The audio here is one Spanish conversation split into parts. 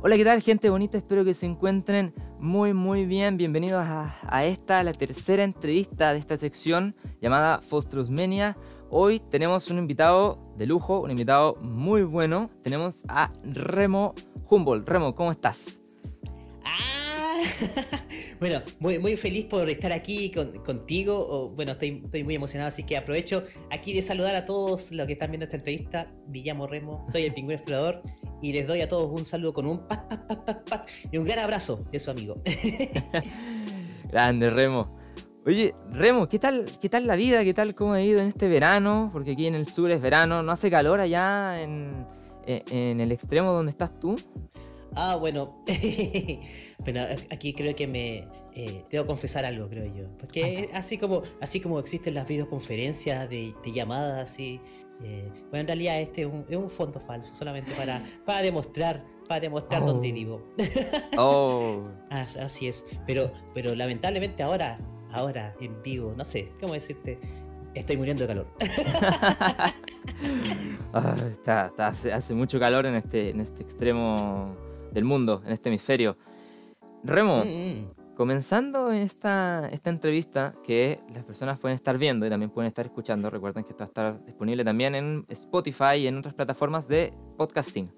Hola, ¿qué tal gente bonita? Espero que se encuentren muy muy bien. Bienvenidos a, esta, la tercera entrevista de esta sección llamada Fostrosmenia. Hoy tenemos un invitado de lujo, un invitado muy bueno. Tenemos a Remo Humboldt. Remo, ¿cómo estás? Ah, bueno, muy, muy feliz por estar aquí contigo. bueno, estoy, estoy, muy emocionado, así que aprovecho aquí de saludar a todos los que están viendo esta entrevista. Me llamo Remo, soy el pingüino explorador y les doy a todos un saludo con un pat, pat, pat, pat, pat y un gran abrazo de su amigo. Grande, Remo. Oye, Remo, ¿qué tal, ¿qué tal la vida? ¿Qué tal cómo ha ido en este verano? Porque aquí en el sur es verano, ¿no hace calor allá en, en el extremo donde estás tú? Ah, bueno. bueno, aquí creo que me eh, debo confesar algo, creo yo. Porque así como, así como existen las videoconferencias de, llamadas y. Eh, bueno, en realidad este es un, fondo falso, solamente para, para demostrar, para demostrar dónde oh. vivo. oh. así es. Pero, pero lamentablemente ahora, ahora en vivo, no sé, ¿cómo decirte? Estoy muriendo de calor. Ah, está, hace, hace, mucho calor en este, en este extremo del mundo, en este hemisferio. Remo, mm, mm. comenzando esta, esta entrevista que las personas pueden estar viendo y también pueden estar escuchando, recuerden que esto va a estar disponible también en Spotify y en otras plataformas de podcasting.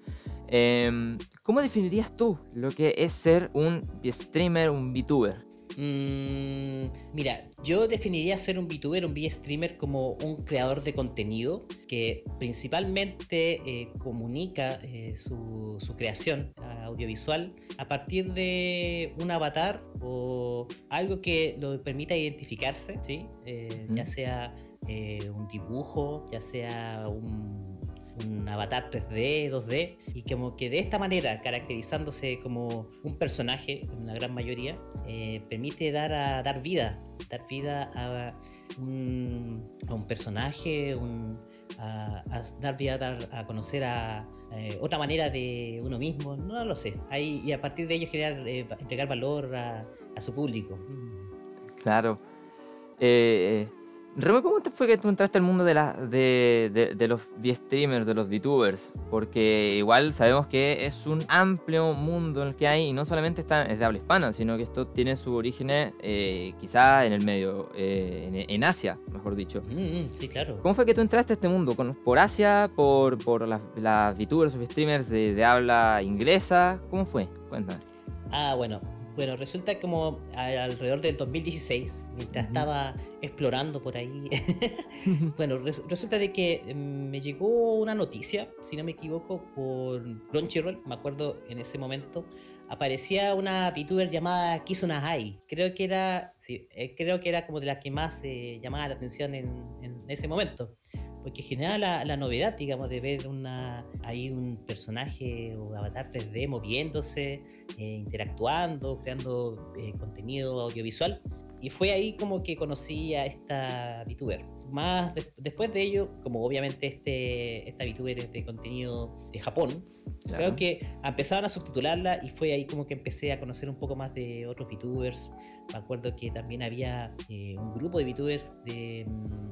Em, ¿Cómo definirías tú lo que es ser un streamer, un VTuber? Mm, mira, yo definiría ser un VTuber, un V-streamer como un creador de contenido que principalmente eh, comunica eh, su, creación audiovisual a partir de un avatar o algo que lo permita identificarse, ¿sí? Eh, ya sea un dibujo, ya sea un un avatar 3D, 2D, y como que de esta manera, caracterizándose como un personaje, en la gran mayoría, eh, permite dar, a, dar vida, dar vida a un, a un personaje, a, dar vida, a, dar, a conocer a eh, otra manera de uno mismo, no lo sé, y a partir de ello generar, eh, entregar valor a, su público. Claro. Eh, Remo, ¿cómo fue que tú entraste al mundo de, la, de, de, los V-streamers, de los VTubers? Porque igual sabemos que es un amplio mundo en el que hay, y no solamente está, es de habla hispana, sino que esto tiene su origen eh, quizá en el medio, eh, en, Asia, mejor dicho. Mm, mm, sí, claro. ¿Cómo fue que tú entraste a este mundo? ¿Por Asia? ¿Por, por las, las VTubers o V-streamers de, de habla inglesa? ¿Cómo fue? Cuéntame. Ah, bueno, bueno, resulta como alrededor del 2016, mientras estaba explorando por ahí, bueno, resulta de que em, me llegó una noticia, si no me equivoco, por Crunchyroll, me acuerdo en ese momento, aparecía una VTuber llamada Kizuna Hai. Creo que era, sí, eh, creo que era como de las que más eh, llamaba la atención en, en ese momento porque genera la, la, novedad, digamos, de ver una, ahí un personaje o avatar 3D moviéndose, eh, interactuando, creando eh, contenido audiovisual. Y fue ahí como que conocí a esta VTuber. Más después de ello, como obviamente este, esta VTuber es de contenido de Japón, creo que empezaron a subtitularla y fue ahí como que empecé a conocer un poco más de otros VTubers, me acuerdo que también había eh, un grupo de VTubers de.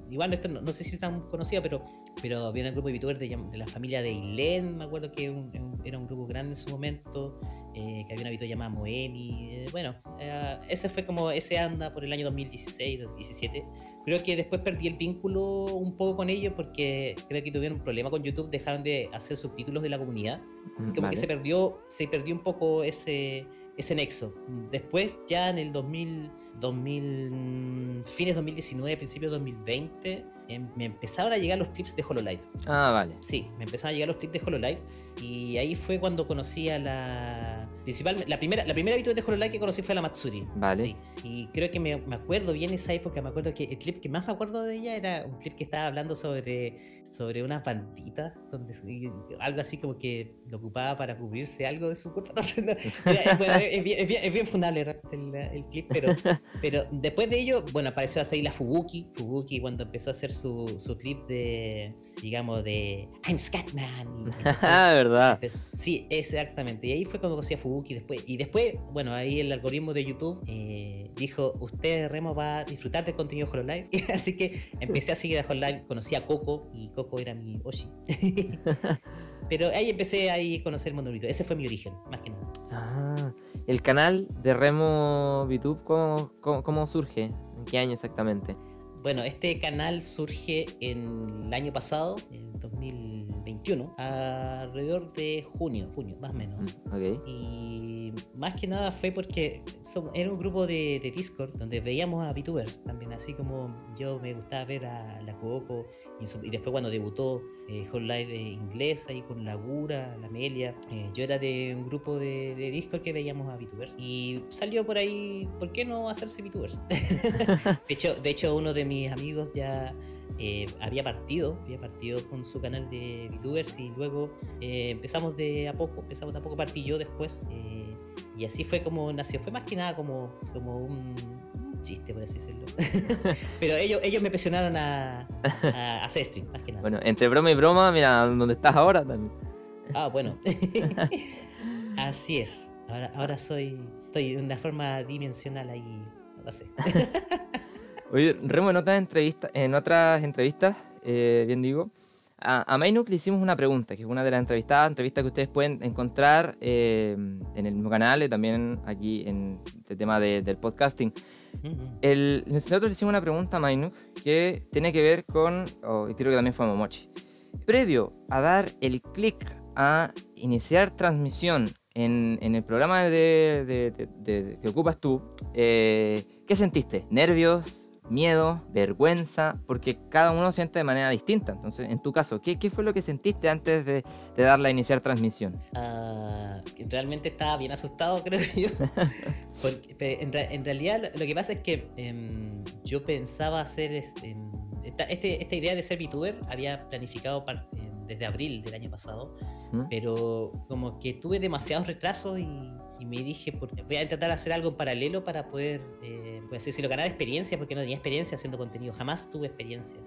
Igual no, sé si están conocidos, pero, pero había un grupo de VTubers de, de la familia de Ilen, me acuerdo que era un grupo grande en su momento. Eh, que había una VTuber llamada Moemi. Eh, bueno, ese fue como ese anda por el año 2016, 2017. Creo que después perdí el vínculo un poco con ellos porque creo que tuvieron un problema con YouTube, dejaron de hacer subtítulos de la comunidad. Y como que se perdió, se perdió un poco ese, ese nexo. Después, ya en el 2000, 2000 fines 2019, principios 2020, em, me empezaron a llegar los clips de HoloLive. Ah, vale. Sí, me empezaron a llegar los clips de HoloLive y ahí fue cuando conocí a la principalmente la primera la primera de HoloLive que conocí fue la Matsuri. Vale. Sí, y creo que me, me, acuerdo bien esa época, me acuerdo que el clip que más me acuerdo de ella era un clip que estaba hablando sobre sobre unas banditas donde algo así como que lo ocupaba para cubrirse algo de su cuerpo. es, bien, es, bien, fundable el, el, clip, pero, pero después de ello, bueno, apareció a la Fubuki, Fubuki cuando empezó a hacer su, su clip de, digamos, de I'm Scatman. ah, verdad. sí, exactamente. Y ahí fue cuando conocí a Fubuki después. Y después, bueno, ahí el algoritmo de YouTube eh, dijo, usted, Remo, va a disfrutar del contenido de HoloLive. Así que empecé a seguir a HoloLive, conocí a Coco y Coco era mi Oshi. pero ahí empecé a conocer el mundo VTuber. Ese fue mi origen, más que nada. Ah, el canal de Remo VTube, ¿cómo, cómo surge? ¿En qué año exactamente? Bueno, este canal surge en el año pasado, en 2021, alrededor de junio, junio, más o menos. Mm, y más que nada fue porque era un grupo de, Discord donde veíamos a VTubers también, así como yo me gustaba ver a la Coco y, después cuando debutó eh, Live de inglés ahí con la Gura, la Amelia, eh, yo era de un grupo de, Discord que veíamos a VTubers y salió por ahí, ¿por qué no hacerse VTubers? de, hecho, de hecho, uno de mis amigos ya eh, había partido, había partido con su canal de VTubers y luego eh, empezamos de a poco, empezamos de a poco, partí yo después eh, y así fue como nació, fue más que nada como, como un, chiste, por así decirlo. Pero ellos, ellos me presionaron a, hacer stream, más que nada. Bueno, entre broma y broma, mira, donde estás ahora también. Ah, bueno. así es. Ahora, ahora soy, estoy de una forma dimensional ahí, no sé. Oye, Remo, en otras entrevistas, en otras entrevistas eh, bien digo, a, a Mainuk le hicimos una pregunta, que es una de las entrevistadas, entrevistas que ustedes pueden encontrar eh, en el mismo canal y también aquí en el tema del podcasting. el, nosotros le hicimos una pregunta a Mainuk que tiene que ver con, y creo que también fue Momochi. Previo a dar el clic a iniciar transmisión en, en el programa de, que ocupas tú, eh, ¿qué sentiste? ¿Nervios? Miedo, vergüenza, porque cada uno siente de manera distinta. Entonces, en tu caso, ¿qué, qué fue lo que sentiste antes de, de darle a iniciar transmisión? Uh, realmente estaba bien asustado, creo yo. porque, en, en, realidad, lo, que pasa es que em, yo pensaba hacer este, esta, este, esta, idea de ser VTuber, había planificado em, desde abril del año pasado, ¿Mm? pero como que tuve demasiados retrasos y y me dije, voy a intentar hacer algo en paralelo para poder, eh, pues si lo ganar experiencia, porque no tenía experiencia haciendo contenido, jamás tuve experiencia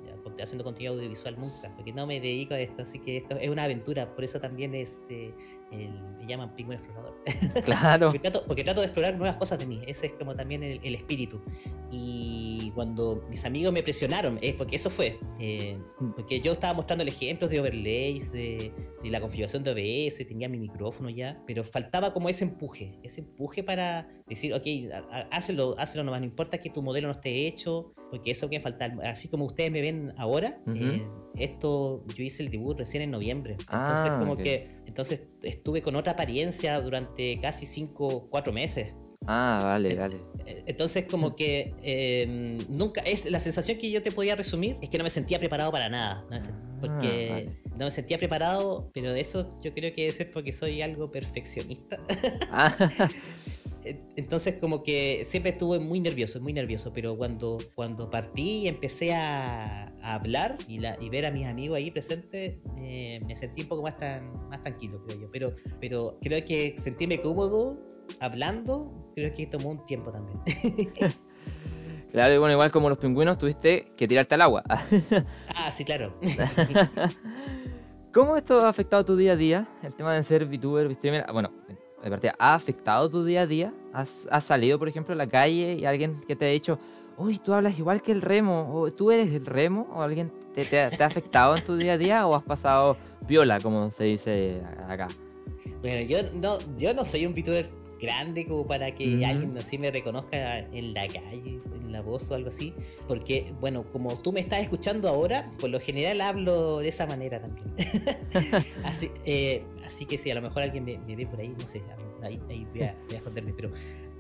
haciendo contenido audiovisual nunca, porque no me dedico a esto, así que esto es una aventura, por eso también es, eh, me llaman pingüino explorador. Claro. porque, trato, de explorar nuevas cosas de mí, ese es como también el, espíritu. Y cuando mis amigos me presionaron, es porque eso fue, eh, mm. porque yo estaba mostrando ejemplos de overlays, de, de la configuración de OBS, tenía mi micrófono ya, pero faltaba como ese empuje, ese empuje para decir, ok, hazlo, hazlo nomás, no importa que tu modelo no esté hecho, porque eso que falta, así como ustedes me ven ahora, eh, esto yo hice el debut recién en noviembre, entonces ah, como que, entonces estuve con otra apariencia durante casi 5, 4 meses. Ah, vale, vale. Eh, entonces, como que em, nunca es la sensación que yo te podía resumir es que no me sentía preparado para nada. Ah, porque no me sentía preparado, pero de eso yo creo que debe ser porque soy algo perfeccionista. Ah. Entonces como que siempre estuve muy nervioso, muy nervioso, pero cuando, cuando partí y empecé a, hablar y, la, y, ver a mis amigos ahí presentes, eh, me sentí un poco más, más tranquilo, creo yo. Pero, pero creo que sentirme cómodo hablando, creo que tomó un tiempo también. Claro, y bueno, igual como los pingüinos tuviste que tirarte al agua. ah, sí, claro. ¿Cómo esto ha afectado tu día a día? El tema de ser VTuber, streamer. Bueno, de partida, ¿ha afectado tu día a día? ¿Has, salido, por ejemplo, a la calle y alguien que te ha dicho, uy, tú hablas igual que el remo, o tú eres el remo, o alguien te, ha afectado en tu día a día, o has pasado viola, como se dice acá? Bueno, yo no, yo no soy un VTuber grande como para que alguien así me reconozca en la calle, la voz o algo así. Porque, bueno, como tú me estás escuchando ahora, por lo general hablo de esa manera también. así, eh, así que si a lo mejor alguien me, ve por ahí, no sé, ahí, voy, a, esconderme. Pero,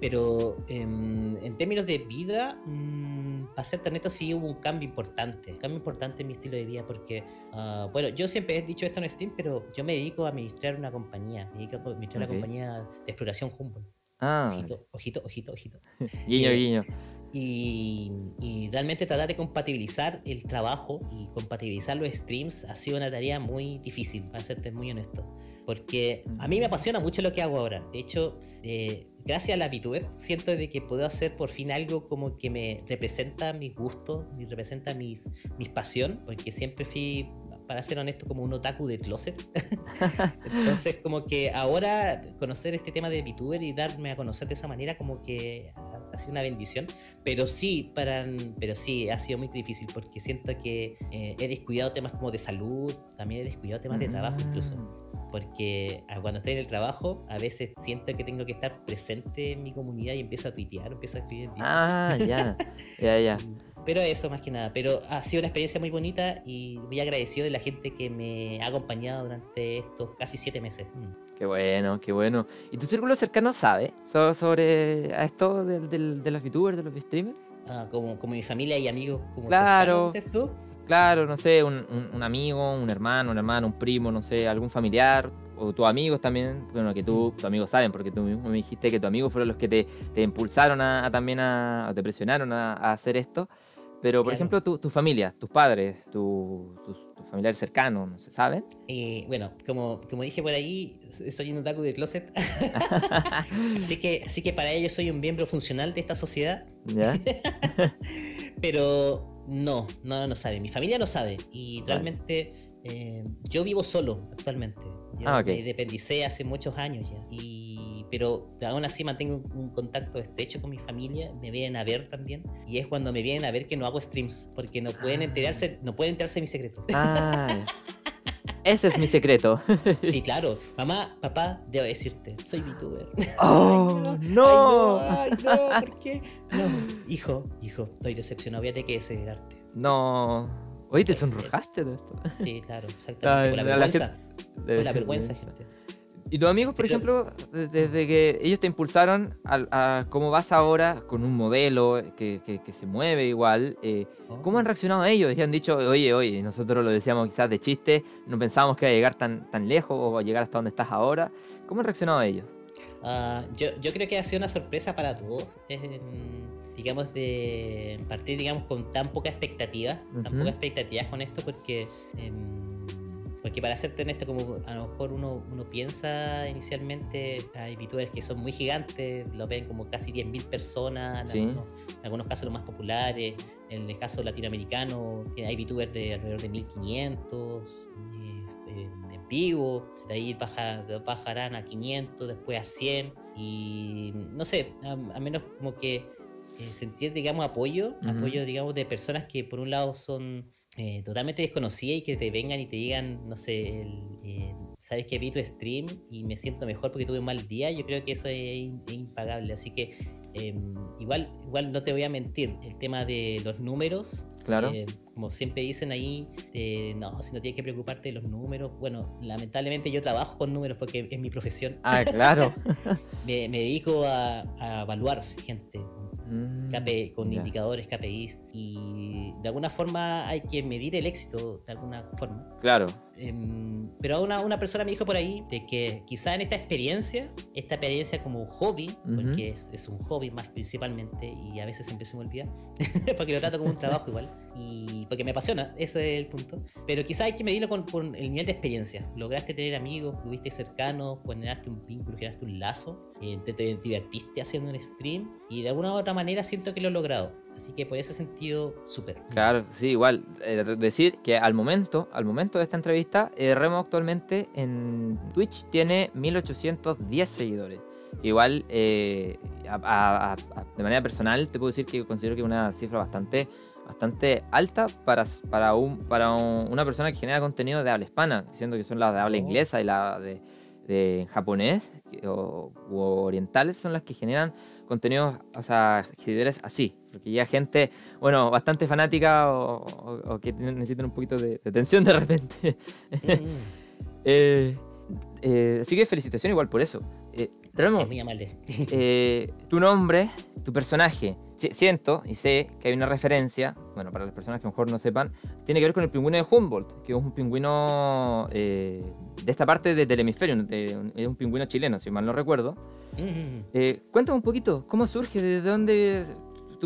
pero em, en términos de vida, mmm, para ser tan neto, sí hubo un cambio importante. Un cambio importante en mi estilo de vida porque, ah, bueno, yo siempre he dicho esto en Steam, pero yo me dedico a administrar una compañía. Me dedico a administrar la compañía de exploración Humboldt. Ah, ojito, ojito, ojito, ojito. guiño, eh, guiño. Y, y, realmente tratar de compatibilizar el trabajo y compatibilizar los streams ha sido una tarea muy difícil, para serte muy honesto porque a mí me apasiona mucho lo que hago ahora. De hecho, eh, gracias a la VTuber, siento de que puedo hacer por fin algo como que me representa mis gustos, me representa mis, mis pasión, porque siempre fui para ser honesto, como un otaku de closet. Entonces, como que ahora conocer este tema de VTuber y darme a conocer de esa manera, como que ha, sido una bendición. Pero sí, para, pero sí, ha sido muy difícil porque siento que eh, he descuidado temas como de salud, también he descuidado temas de trabajo incluso. Mm. Porque ah, cuando estoy en el trabajo, a veces siento que tengo que estar presente en mi comunidad y empiezo a tuitear, empiezo a escribir. Ah, ya, ya, ya. Pero eso más que nada. Pero ha sido una experiencia muy bonita y muy agradecido de la gente que me ha acompañado durante estos casi siete meses. Mm. Qué bueno, qué bueno. ¿Y tu círculo cercano sabe sobre esto de los VTubers, de los streamers? Ah, como, como mi familia y amigos. Como claro. tú? Claro, no sé, un, un, amigo, un hermano, un hermano, un primo, no sé, algún familiar, o tus amigos también, bueno, que tú, mm. tus amigos saben, porque tú mismo me dijiste que tus amigos fueron los que te, te impulsaron a, también a, o te presionaron a hacer esto. Pero, por ejemplo, tu, tu, familia, tus padres, tus familiares cercanos, ¿no se saben? Eh, bueno, como, como dije por ahí, soy un otaku de closet. así, que, así que para ellos soy un miembro funcional de esta sociedad. ¿Ya? Pero no, no, no sabe. Mi familia no sabe. Y realmente eh, yo vivo solo actualmente. Yo ah, me independicé hace muchos años ya. Y pero aún así mantengo un contacto estrecho con mi familia, me vienen a ver también, y es cuando me vienen a ver que no hago streams, porque no pueden ah. enterarse, no pueden enterarse de mi secreto. Ah, ese es mi secreto. Sí, claro. Mamá, papá, debo decirte, soy VTuber. ¡Oh, no! Ay, no, ¿por qué? No, hijo, hijo, estoy decepcionado, voy a que desheredarte. No. Oye, ¿te sonrojaste de esto? Sí, claro, exactamente. por la vergüenza. Por la vergüenza, gente. ¿Y tus amigos, por ejemplo, desde que ellos te impulsaron a, cómo vas ahora con un modelo que, se mueve igual, eh, ¿cómo han reaccionado ellos? Y han dicho, oye, oye, nosotros lo decíamos quizás de chiste, no pensábamos que iba a llegar tan, tan lejos o a llegar hasta donde estás ahora. ¿Cómo han reaccionado ellos? Ah, yo, yo, creo que ha sido una sorpresa para todos. digamos, de partir digamos, con tan poca expectativa, tan pocas expectativas con esto, porque... Em, porque para serte honesto, como a lo mejor uno, uno piensa inicialmente, hay VTubers que son muy gigantes, lo ven como casi 10.000 personas, en, algunos, casos los más populares, en el caso latinoamericano hay VTubers de alrededor de 1.500 eh, en vivo, de ahí bajarán a 500, después a 100, y no sé, a, menos como que eh, sentir, digamos, apoyo, apoyo, digamos, de personas que por un lado son eh, totalmente desconocida y que te vengan y te digan, no sé, eh, sabes que vi tu stream y me siento mejor porque tuve un mal día, yo creo que eso es, impagable. Así que em, igual, igual no te voy a mentir, el tema de los números, claro. Eh, como siempre dicen ahí, no, si no tienes que preocuparte de los números, bueno, lamentablemente yo trabajo con números porque es mi profesión. Ah, claro. me, dedico a, a evaluar gente Mm, con indicadores KPIs y de alguna forma hay que medir el éxito de alguna forma. Claro. Em, pero una, una persona me dijo por ahí de que quizá en esta experiencia, esta experiencia como un hobby, porque es, un hobby más principalmente y a veces siempre se me olvida, porque lo trato como un trabajo igual y porque me apasiona, ese es el punto. Pero quizá hay que medirlo con, el nivel de experiencia. Lograste tener amigos, tuviste cercanos, generaste un vínculo, generaste un lazo, eh, te, te divertiste haciendo un stream y de alguna u otra manera siento que lo he logrado. Así que por ese sentido, súper. Claro, sí, igual. Eh, decir que al momento, al momento de esta entrevista, eh, Remo actualmente en Twitch tiene 1810 seguidores. Igual, eh, de manera personal, te puedo decir que considero que es una cifra bastante, bastante alta para, para, un, para una persona que genera contenido de habla hispana, diciendo que son las de habla oh. inglesa y la de, de japonés o, orientales son las que generan contenidos, o sea, seguidores así. Porque ya gente, bueno, bastante fanática o, que necesitan un poquito de, atención de repente. Mm. Eh, eh, así que felicitación igual por eso. Eh, Remo, eh, tu nombre, tu personaje, siento y sé que hay una referencia, bueno, para las personas que a lo mejor no sepan, tiene que ver con el pingüino de Humboldt, que es un pingüino de esta parte del hemisferio, es un pingüino chileno, si mal no recuerdo. Mm. cuéntame un poquito, ¿cómo surge? ¿De dónde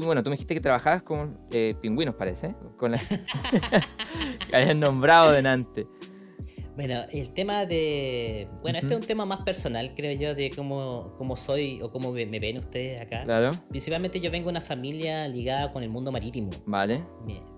bueno, tú me dijiste que trabajabas con eh, pingüinos, parece, con la... que habían nombrado delante. Bueno, el tema de. Bueno, este es un tema más personal, creo yo, de cómo, cómo soy o cómo me, ven ustedes acá. Claro. Principalmente yo vengo de una familia ligada con el mundo marítimo. Vale.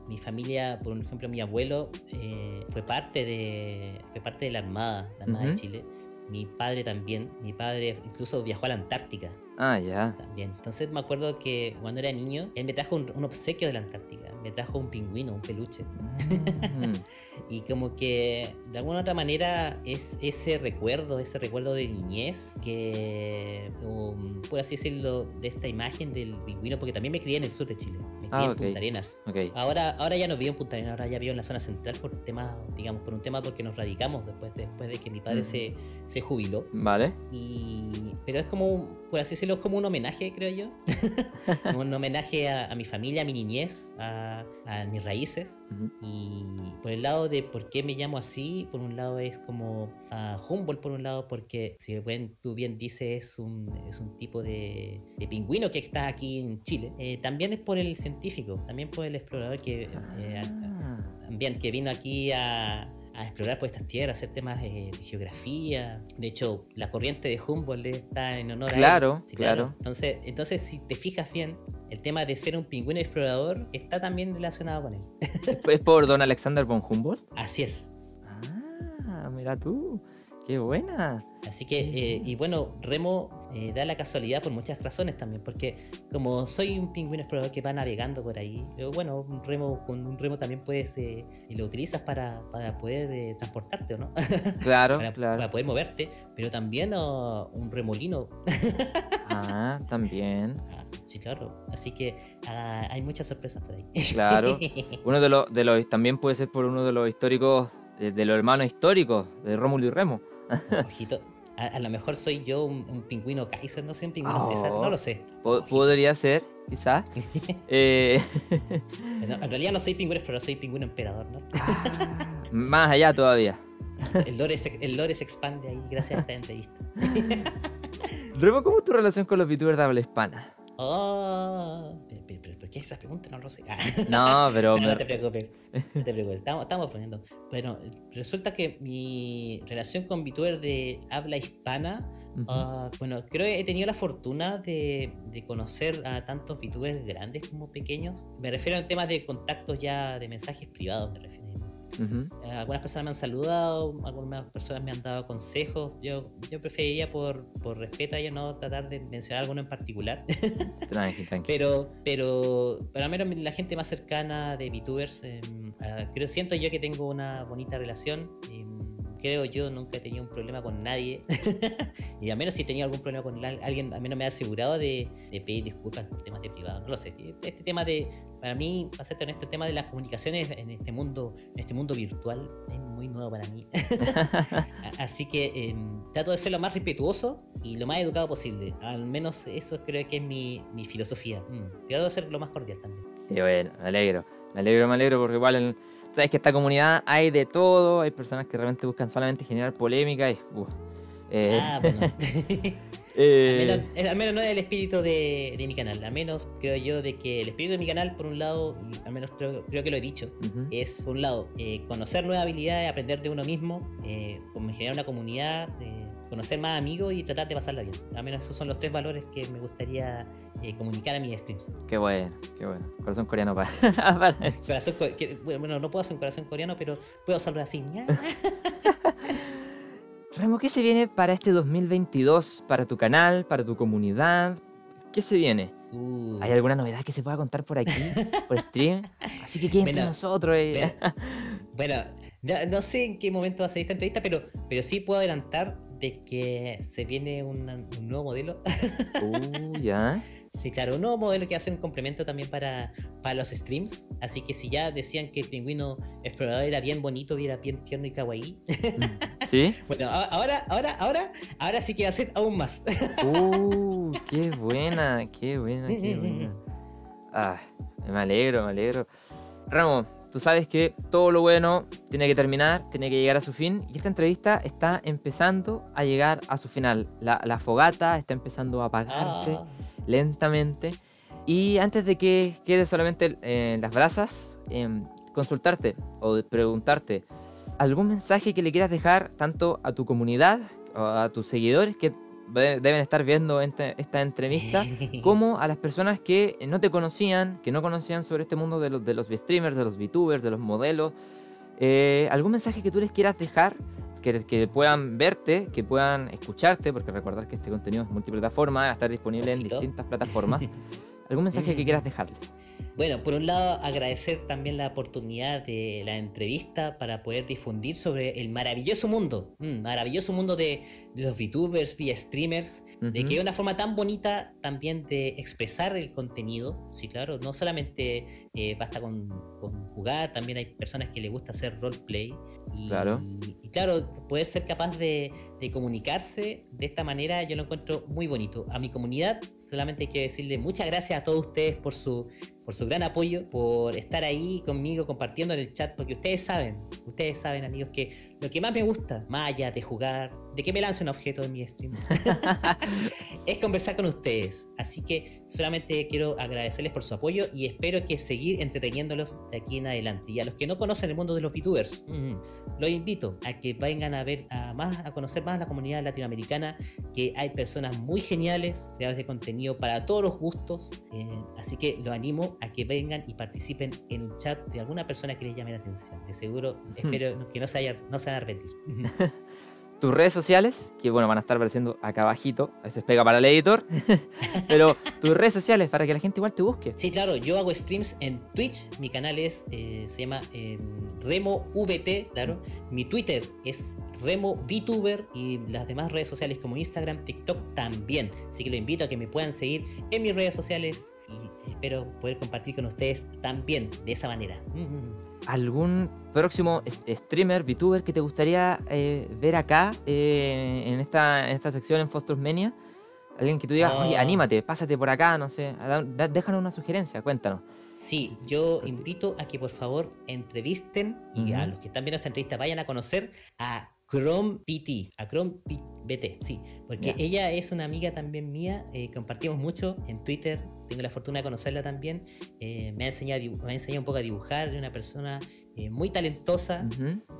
Mi, familia, por ejemplo, mi abuelo eh, fue parte de fue parte de la Armada, la Armada de Chile. Mi padre también. Mi padre incluso viajó a la Antártica. Ah, ya. También. Entonces me acuerdo que cuando era niño, él me trajo un, obsequio de la Antártica. Me trajo un pingüino, un peluche. Mm. y como que de alguna otra manera es ese recuerdo, ese recuerdo de niñez que, um, por así decirlo, de esta imagen del pingüino, porque también me crié en el sur de Chile. Me crié ah, en Punta Arenas. Ahora, ahora ya no vivo en Punta Arenas, ahora ya vivo en la zona central por tema, digamos, por un tema porque nos radicamos después, después de que mi padre mm. se, se jubiló. Vale. Y, pero es como, por así decirlo, es como un homenaje, creo yo. un homenaje a, mi familia, a mi niñez, a, mis raíces. Y por el lado de por qué me llamo así, por un lado es como a Humboldt, por un lado, porque si bien, tú bien dices, es un, es un tipo de, pingüino que está aquí en Chile. Eh, también es por el científico, también por el explorador que, eh, ah. también, que vino aquí a a explorar por estas tierras, hacer temas de, geografía. De hecho, la corriente de Humboldt está en honor claro, a él. claro, Entonces, entonces, si te fijas bien, el tema de ser un pingüino explorador está también relacionado con él. ¿Es por don Alexander von Humboldt? Así es. Ah, mira tú. Qué buena. Así que, eh, y bueno, Remo eh, da la casualidad por muchas razones también, porque como soy un pingüino explorador que va navegando por ahí, pero bueno, un remo, con un remo también puedes, eh, y lo utilizas para, para poder transportarte, ¿o no? Claro, para, claro. Para poder moverte, pero también oh, un remolino. ah, también. Ah, sí, claro. Así que ah, hay muchas sorpresas por ahí. Claro. Uno de los, de los, también puede ser por uno de los históricos, de los hermanos históricos, de Rómulo y Remo. Ojito. A, lo mejor soy yo un, pingüino Kaiser, no sé, un pingüino César, no lo sé. Podría ser, quizás. eh... en realidad no soy pingüino, pero soy pingüino emperador, ¿no? Ah, más allá todavía. El lore, se, el lore se expande ahí gracias a esta entrevista. Remo, ¿cómo es tu relación con los VTubers de habla hispana? Oh, pero, ¿por qué esa pregunta? No lo sé. No, pero. no, te preocupes. No te preocupes. Estamos, estamos poniendo. Bueno, resulta que mi relación con VTuber de habla hispana. Ah, bueno, creo que he tenido la fortuna de, de conocer a tantos VTubers grandes como pequeños. Me refiero a temas de contactos ya de mensajes privados, me refiero. Eh, algunas personas me han saludado, algunas personas me han dado consejos. Yo, yo preferiría, por, por respeto a ellos, no tratar de mencionar alguno en particular. tranqui, tranqui. Pero, pero, al menos la gente más cercana de VTubers, ah, creo, siento yo que tengo una bonita relación. Em, creo yo, nunca he tenido un problema con nadie. y al menos si he tenido algún problema con alguien, al menos me ha asegurado de, pedir disculpas por temas de privado. No lo sé. Este tema de, para mí, para ser honesto, el tema de las comunicaciones en este mundo, en este mundo virtual es muy nuevo para mí. Así que em, trato de ser lo más respetuoso y lo más educado posible. Al menos eso creo que es mi, mi filosofía. Mm, trato de ser lo más cordial también. Y bueno, me alegro. Me alegro, me alegro porque igual... Sabes que esta comunidad hay de todo, hay personas que realmente buscan solamente generar polémica y... Eh, ah, bueno. Eh, al, menos, no es el espíritu de, mi canal, al menos creo yo de que el espíritu de mi canal, por un lado, y al menos creo, que lo he dicho, es por un lado eh, conocer nuevas habilidades, aprender de uno mismo, generar una comunidad, conocer más amigos y tratar de pasarla bien. Al menos esos son los tres valores que me gustaría eh, comunicar a mis streams. Qué bueno, qué bueno. Corazón coreano para, bueno, no puedo hacer un corazón coreano, pero puedo saludar así. Remo, ¿qué se viene para este 2022? Para tu canal, para tu comunidad. ¿Qué se viene? Uh. ¿Hay alguna novedad que se pueda contar por aquí, por stream? Así que quédense nosotros. Eh. Bueno, no sé en qué momento va a salir esta entrevista, pero, pero sí puedo adelantar de que se viene un, nuevo modelo. Uh, ya. Sí, claro, un nuevo modelo que hace un complemento también para, para los streams. Así que si ya decían que el pingüino explorador era bien bonito, era bien tierno y kawaii. Mm, ¿Sí? bueno, ahora, ahora, ahora, ahora sí que va a ser aún más. ¡Uh! ¡Qué buena! ¡Qué buena! ¡Qué buena! Ah, me alegro, me alegro. Ramo, Tú sabes que todo lo bueno tiene que terminar, tiene que llegar a su fin y esta entrevista está empezando a llegar a su final. La, fogata está empezando a apagarse ah. lentamente y antes de que quede solamente en las brasas, em, consultarte o preguntarte ¿algún mensaje que le quieras dejar tanto a tu comunidad a tus seguidores que deben estar viendo esta entrevista, como a las personas que no te conocían, que no conocían sobre este mundo de los, de los streamers, de los VTubers, de los modelos? Eh, ¿Algún mensaje que tú les quieras dejar? Que, que, puedan verte, que puedan escucharte, porque recordar que este contenido es multiplataforma, va a estar disponible en distintas plataformas. ¿Algún mensaje que quieras dejarle? Bueno, por un lado, agradecer también la oportunidad de la entrevista para poder difundir sobre el maravilloso mundo, mm, maravilloso mundo de, los VTubers, via streamers, de que es una forma tan bonita también de expresar el contenido. Sí, claro, no solamente eh, basta con, jugar, también hay personas que les gusta hacer roleplay. Y claro, y, claro poder ser capaz de, de, comunicarse de esta manera, yo lo encuentro muy bonito. A mi comunidad, solamente que decirle muchas gracias a todos ustedes por su por su gran apoyo, por estar ahí conmigo compartiendo en el chat, porque ustedes saben, ustedes saben amigos que lo que más me gusta, más allá de jugar, de que me lance un objeto en mi stream, es conversar con ustedes. Así que solamente quiero agradecerles por su apoyo y espero que seguir entreteniéndolos de aquí en adelante. Y a los que no conocen el mundo de los VTubers, mm, los invito a que vengan a ver, a, más, a conocer más la comunidad latinoamericana, que hay personas muy geniales, creadores de contenido para todos los gustos. Eh, así que los animo a que vengan y participen en un chat de alguna persona que les llame la atención. De seguro, espero que no se, haya, no se a. Tus redes sociales, que bueno, van a estar apareciendo acá abajito, eso es pega para el editor, pero tus redes sociales para que la gente igual te busque. Sí, claro, yo hago streams en Twitch, mi canal es, eh, se llama eh, Remo VT, claro, mi Twitter es Remo VTuber y las demás redes sociales como Instagram, TikTok también, así que lo invito a que me puedan seguir en mis redes sociales y espero poder compartir con ustedes también de esa manera. ¿Algún próximo streamer, VTuber que te gustaría eh, ver acá eh, en, esta, esta sección en Fostrus Mania? Alguien que tú digas, oye, oh. anímate, pásate por acá, no sé, déjanos una sugerencia, cuéntanos. Sí, yo invito a que por favor entrevisten y a los que están viendo esta entrevista vayan a conocer a Chrome PT, a Chrome BT, sí, porque ella es una amiga también mía, eh, compartimos mucho en Twitter, tengo la fortuna de conocerla también, eh, me, ha enseñado, me ha enseñado un poco a dibujar, de una persona eh, muy talentosa,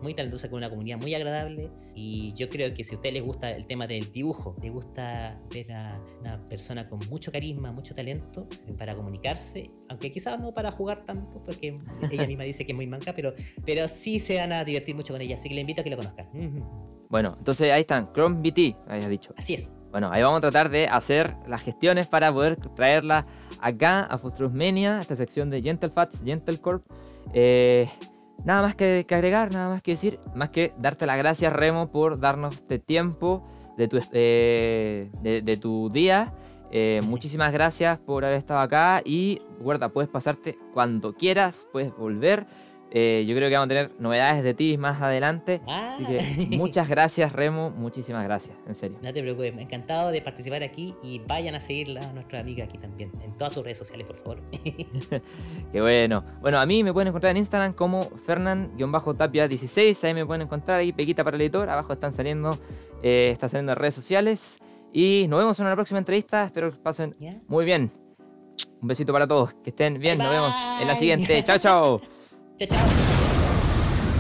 muy talentosa con una comunidad muy agradable. Y yo creo que si a ustedes les gusta el tema del dibujo, les gusta ver a una persona con mucho carisma, mucho talento eh, para comunicarse, aunque quizás no para jugar tanto, porque ella misma dice que es muy manca, pero, pero sí se van a divertir mucho con ella. Así que le invito a que la conozcan. Bueno, entonces ahí están, Chrome BT, habías dicho. Así es. Bueno, ahí vamos a tratar de hacer las gestiones para poder traerla acá a Fustrusmenia, esta sección de Gentle Fats, Gentle Corp. Eh, Nada más que, agregar, nada más que decir, más que darte las gracias Remo por darnos este tiempo de tu, eh, de, tu día. Eh, muchísimas gracias por haber estado acá y recuerda, puedes pasarte cuando quieras, puedes volver. Eh, yo creo que vamos a tener novedades de ti más adelante. Así que muchas gracias, Remo. Muchísimas gracias, en serio. No te preocupes, encantado de participar aquí y vayan a seguirla a nuestra amiga aquí también, en todas sus redes sociales, por favor. Qué bueno. Bueno, a mí me pueden encontrar en Instagram como Fernan-Tapia16. Ahí me pueden encontrar ahí, Pequita para el editor. Abajo están saliendo, eh, está saliendo redes sociales. Y nos vemos en una próxima entrevista. Espero que pasen muy bien. Un besito para todos. Que estén bien. Nos vemos en la siguiente. chao, chao. Chao, chao.